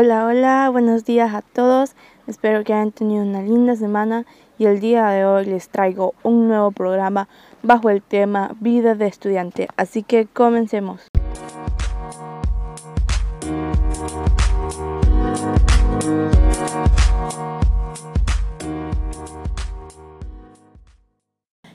Hola, hola, buenos días a todos. Espero que hayan tenido una linda semana y el día de hoy les traigo un nuevo programa bajo el tema Vida de estudiante. Así que comencemos.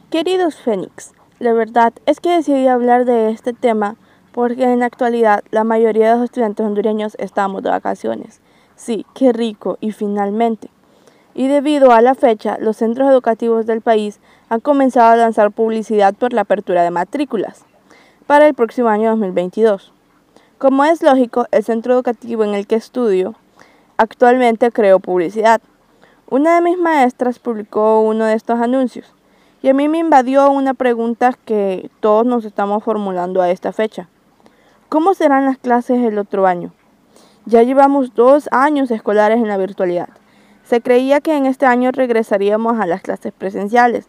Queridos Fénix, la verdad es que decidí hablar de este tema porque en la actualidad la mayoría de los estudiantes hondureños estamos de vacaciones. Sí, qué rico y finalmente. Y debido a la fecha, los centros educativos del país han comenzado a lanzar publicidad por la apertura de matrículas para el próximo año 2022. Como es lógico, el centro educativo en el que estudio actualmente creó publicidad. Una de mis maestras publicó uno de estos anuncios y a mí me invadió una pregunta que todos nos estamos formulando a esta fecha. ¿Cómo serán las clases el otro año? Ya llevamos dos años escolares en la virtualidad. Se creía que en este año regresaríamos a las clases presenciales,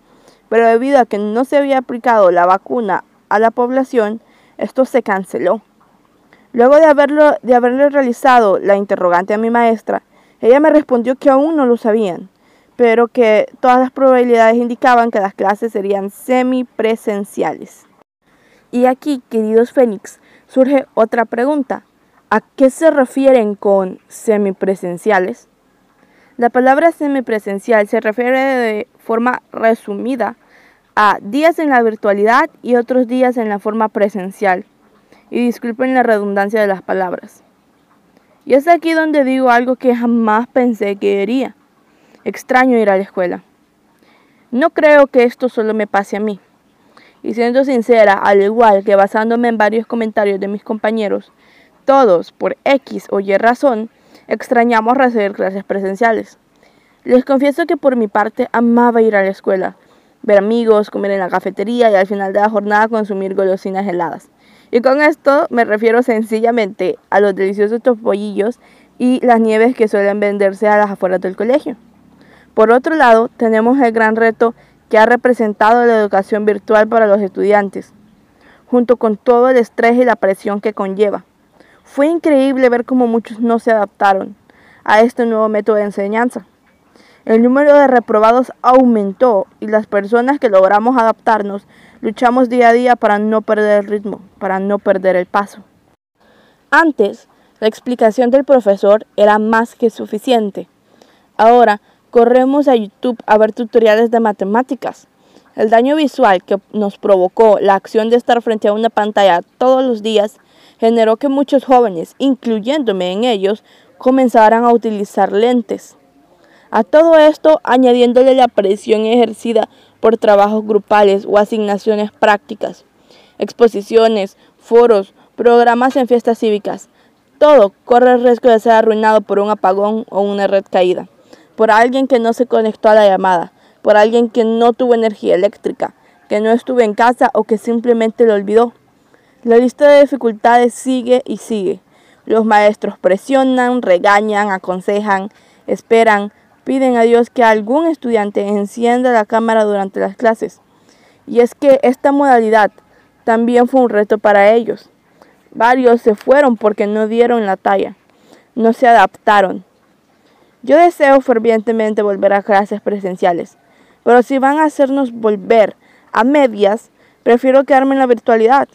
pero debido a que no se había aplicado la vacuna a la población, esto se canceló. Luego de, haberle realizado la interrogante a mi maestra, ella me respondió que aún no lo sabían pero que todas las probabilidades indicaban que las clases serían semipresenciales. Y aquí, queridos Fénix, surge otra pregunta. ¿A qué se refieren con semipresenciales? La palabra semipresencial se refiere de forma resumida a días en la virtualidad y otros días en la forma presencial. Y disculpen la redundancia de las palabras. Y es aquí donde digo algo que jamás pensé que diría. Extraño ir a la escuela. No creo que esto solo me pase a mí. Y siendo sincera, al igual que basándome en varios comentarios de mis compañeros, todos, por X o Y razón, extrañamos recibir clases presenciales. Les confieso que por mi parte amaba ir a la escuela, ver amigos, comer en la cafetería y al final de la jornada consumir golosinas heladas. Y con esto me refiero sencillamente a los deliciosos topollillos y las nieves que suelen venderse a las afueras del colegio. Por otro lado, tenemos el gran reto que ha representado la educación virtual para los estudiantes, junto con todo el estrés y la presión que conlleva. Fue increíble ver cómo muchos no se adaptaron a este nuevo método de enseñanza. El número de reprobados aumentó y las personas que logramos adaptarnos luchamos día a día para no perder el ritmo, para no perder el paso. Antes, la explicación del profesor era más que suficiente. Ahora, corremos a YouTube a ver tutoriales de matemáticas. El daño visual que nos provocó la acción de estar frente a una pantalla todos los días generó que muchos jóvenes, incluyéndome en ellos, comenzaran a utilizar lentes. A todo esto, añadiéndole la presión ejercida por trabajos grupales o asignaciones prácticas, exposiciones, foros, programas en fiestas cívicas, todo corre el riesgo de ser arruinado por un apagón o una red caída por alguien que no se conectó a la llamada, por alguien que no tuvo energía eléctrica, que no estuvo en casa o que simplemente lo olvidó. La lista de dificultades sigue y sigue. Los maestros presionan, regañan, aconsejan, esperan, piden a Dios que algún estudiante encienda la cámara durante las clases. Y es que esta modalidad también fue un reto para ellos. Varios se fueron porque no dieron la talla, no se adaptaron, yo deseo fervientemente volver a clases presenciales, pero si van a hacernos volver a medias, prefiero quedarme en la virtualidad,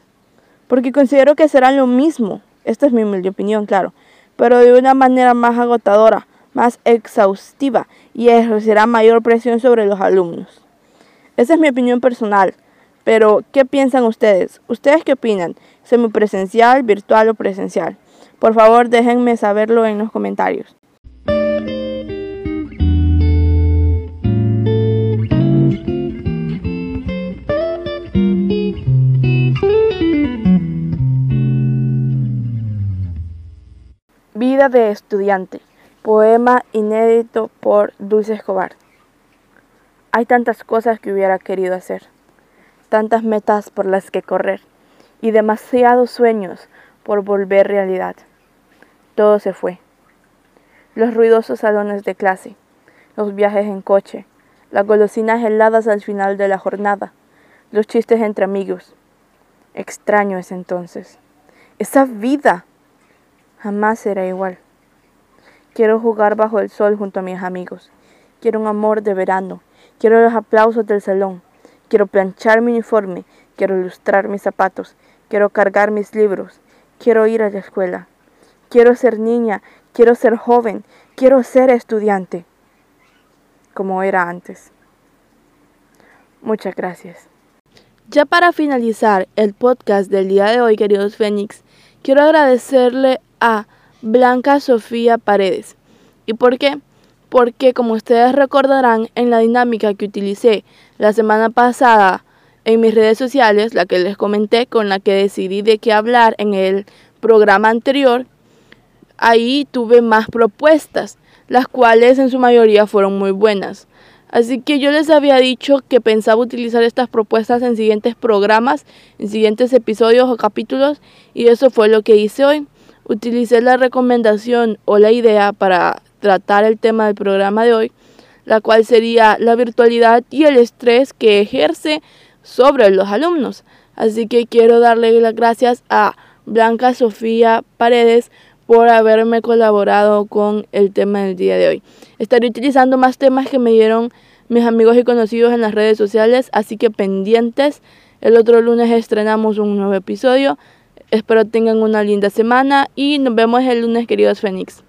porque considero que será lo mismo, esta es mi humilde opinión, claro, pero de una manera más agotadora, más exhaustiva y ejercerá mayor presión sobre los alumnos. Esa es mi opinión personal, pero ¿qué piensan ustedes? ¿Ustedes qué opinan? ¿Semipresencial, virtual o presencial? Por favor, déjenme saberlo en los comentarios. Vida de estudiante. Poema inédito por Dulce Escobar. Hay tantas cosas que hubiera querido hacer, tantas metas por las que correr y demasiados sueños por volver realidad. Todo se fue. Los ruidosos salones de clase, los viajes en coche, las golosinas heladas al final de la jornada, los chistes entre amigos. Extraño es entonces. Esa vida jamás será igual. Quiero jugar bajo el sol junto a mis amigos. Quiero un amor de verano. Quiero los aplausos del salón. Quiero planchar mi uniforme. Quiero ilustrar mis zapatos. Quiero cargar mis libros. Quiero ir a la escuela. Quiero ser niña. Quiero ser joven. Quiero ser estudiante. Como era antes. Muchas gracias. Ya para finalizar el podcast del día de hoy, queridos Fénix, quiero agradecerle a Blanca Sofía Paredes. ¿Y por qué? Porque como ustedes recordarán en la dinámica que utilicé la semana pasada en mis redes sociales, la que les comenté, con la que decidí de qué hablar en el programa anterior, ahí tuve más propuestas, las cuales en su mayoría fueron muy buenas. Así que yo les había dicho que pensaba utilizar estas propuestas en siguientes programas, en siguientes episodios o capítulos, y eso fue lo que hice hoy. Utilicé la recomendación o la idea para tratar el tema del programa de hoy, la cual sería la virtualidad y el estrés que ejerce sobre los alumnos. Así que quiero darle las gracias a Blanca Sofía Paredes por haberme colaborado con el tema del día de hoy. Estaré utilizando más temas que me dieron mis amigos y conocidos en las redes sociales, así que pendientes. El otro lunes estrenamos un nuevo episodio. Espero tengan una linda semana y nos vemos el lunes, queridos Fénix.